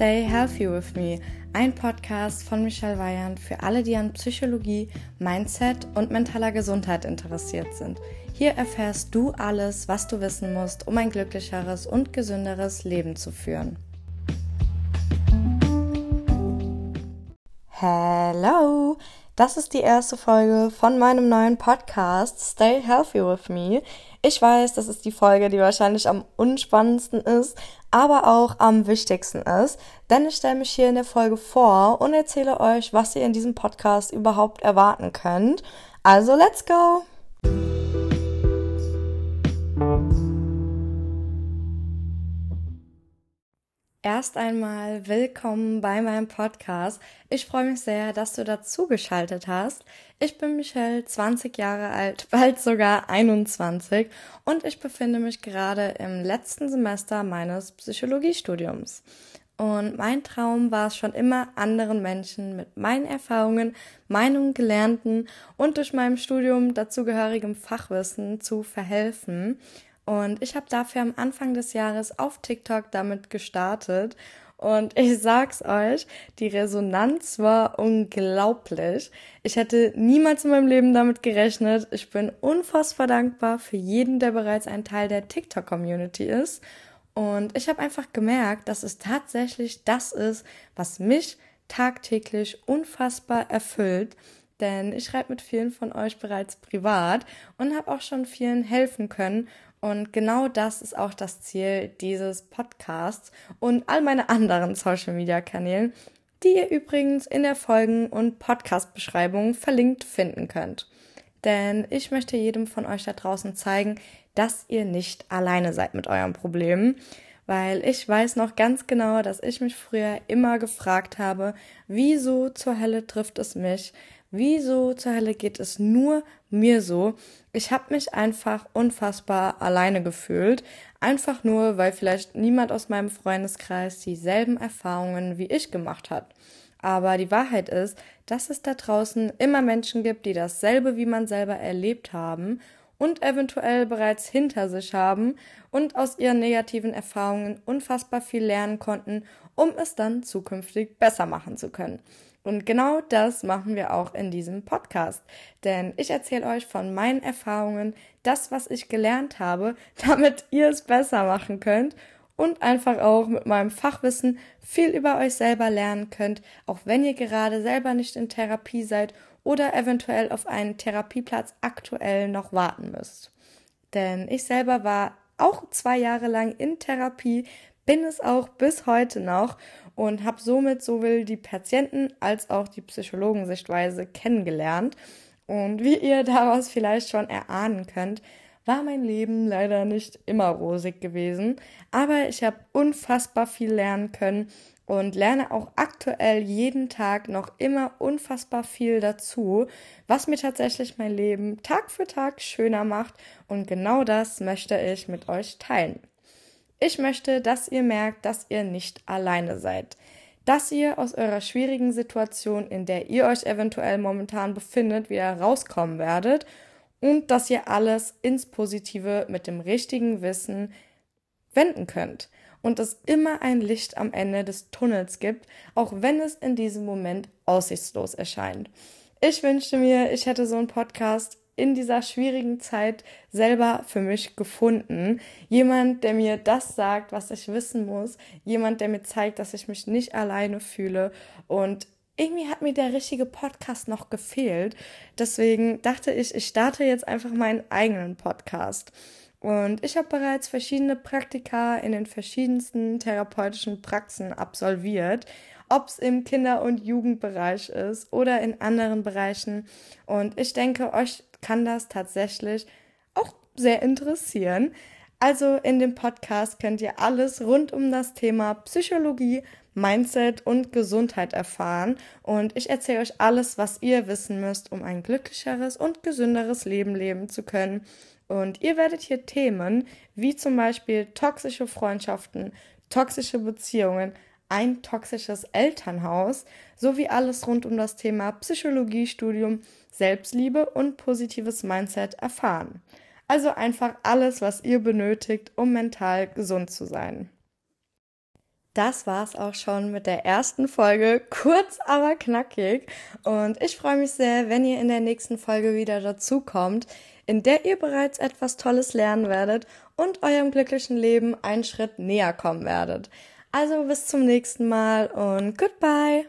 Stay Healthy with Me, ein Podcast von Michelle Weyand für alle, die an Psychologie, Mindset und mentaler Gesundheit interessiert sind. Hier erfährst du alles, was du wissen musst, um ein glücklicheres und gesünderes Leben zu führen. Hello! Das ist die erste Folge von meinem neuen Podcast Stay Healthy with Me. Ich weiß, das ist die Folge, die wahrscheinlich am unspannendsten ist, aber auch am wichtigsten ist, denn ich stelle mich hier in der Folge vor und erzähle euch, was ihr in diesem Podcast überhaupt erwarten könnt. Also, let's go! Erst einmal willkommen bei meinem Podcast. Ich freue mich sehr, dass du dazu geschaltet hast. Ich bin Michelle, 20 Jahre alt, bald sogar 21 und ich befinde mich gerade im letzten Semester meines Psychologiestudiums. Und mein Traum war es schon immer, anderen Menschen mit meinen Erfahrungen, Meinungen, Gelernten und durch meinem Studium dazugehörigem Fachwissen zu verhelfen. Und ich habe dafür am Anfang des Jahres auf TikTok damit gestartet. Und ich sag's euch, die Resonanz war unglaublich. Ich hätte niemals in meinem Leben damit gerechnet. Ich bin unfassbar dankbar für jeden, der bereits ein Teil der TikTok-Community ist. Und ich habe einfach gemerkt, dass es tatsächlich das ist, was mich tagtäglich unfassbar erfüllt. Denn ich schreibe mit vielen von euch bereits privat und habe auch schon vielen helfen können. Und genau das ist auch das Ziel dieses Podcasts und all meine anderen Social Media Kanälen, die ihr übrigens in der Folgen- und Podcast-Beschreibung verlinkt finden könnt. Denn ich möchte jedem von euch da draußen zeigen, dass ihr nicht alleine seid mit euren Problemen, weil ich weiß noch ganz genau, dass ich mich früher immer gefragt habe, wieso zur Hölle trifft es mich? Wieso zur Hölle geht es nur mir so? Ich habe mich einfach unfassbar alleine gefühlt, einfach nur, weil vielleicht niemand aus meinem Freundeskreis dieselben Erfahrungen wie ich gemacht hat. Aber die Wahrheit ist, dass es da draußen immer Menschen gibt, die dasselbe wie man selber erlebt haben und eventuell bereits hinter sich haben und aus ihren negativen Erfahrungen unfassbar viel lernen konnten, um es dann zukünftig besser machen zu können. Und genau das machen wir auch in diesem Podcast. Denn ich erzähle euch von meinen Erfahrungen, das, was ich gelernt habe, damit ihr es besser machen könnt und einfach auch mit meinem Fachwissen viel über euch selber lernen könnt, auch wenn ihr gerade selber nicht in Therapie seid oder eventuell auf einen Therapieplatz aktuell noch warten müsst. Denn ich selber war auch zwei Jahre lang in Therapie, bin es auch bis heute noch und habe somit sowohl die Patienten als auch die Psychologensichtweise kennengelernt. Und wie ihr daraus vielleicht schon erahnen könnt, war mein Leben leider nicht immer rosig gewesen, aber ich habe unfassbar viel lernen können und lerne auch aktuell jeden Tag noch immer unfassbar viel dazu, was mir tatsächlich mein Leben Tag für Tag schöner macht und genau das möchte ich mit euch teilen. Ich möchte, dass ihr merkt, dass ihr nicht alleine seid. Dass ihr aus eurer schwierigen Situation, in der ihr euch eventuell momentan befindet, wieder rauskommen werdet und dass ihr alles ins Positive mit dem richtigen Wissen wenden könnt und es immer ein Licht am Ende des Tunnels gibt, auch wenn es in diesem Moment aussichtslos erscheint. Ich wünschte mir, ich hätte so einen Podcast in dieser schwierigen Zeit selber für mich gefunden. Jemand, der mir das sagt, was ich wissen muss. Jemand, der mir zeigt, dass ich mich nicht alleine fühle. Und irgendwie hat mir der richtige Podcast noch gefehlt. Deswegen dachte ich, ich starte jetzt einfach meinen eigenen Podcast. Und ich habe bereits verschiedene Praktika in den verschiedensten therapeutischen Praxen absolviert ob es im Kinder- und Jugendbereich ist oder in anderen Bereichen. Und ich denke, euch kann das tatsächlich auch sehr interessieren. Also in dem Podcast könnt ihr alles rund um das Thema Psychologie, Mindset und Gesundheit erfahren und ich erzähle euch alles, was ihr wissen müsst, um ein glücklicheres und gesünderes Leben leben zu können. Und ihr werdet hier Themen wie zum Beispiel toxische Freundschaften, toxische Beziehungen, ein toxisches Elternhaus sowie alles rund um das Thema Psychologiestudium, Selbstliebe und positives Mindset erfahren. Also einfach alles, was ihr benötigt, um mental gesund zu sein. Das war's auch schon mit der ersten Folge, kurz aber knackig. Und ich freue mich sehr, wenn ihr in der nächsten Folge wieder dazukommt, in der ihr bereits etwas Tolles lernen werdet und eurem glücklichen Leben einen Schritt näher kommen werdet. Also bis zum nächsten Mal und goodbye!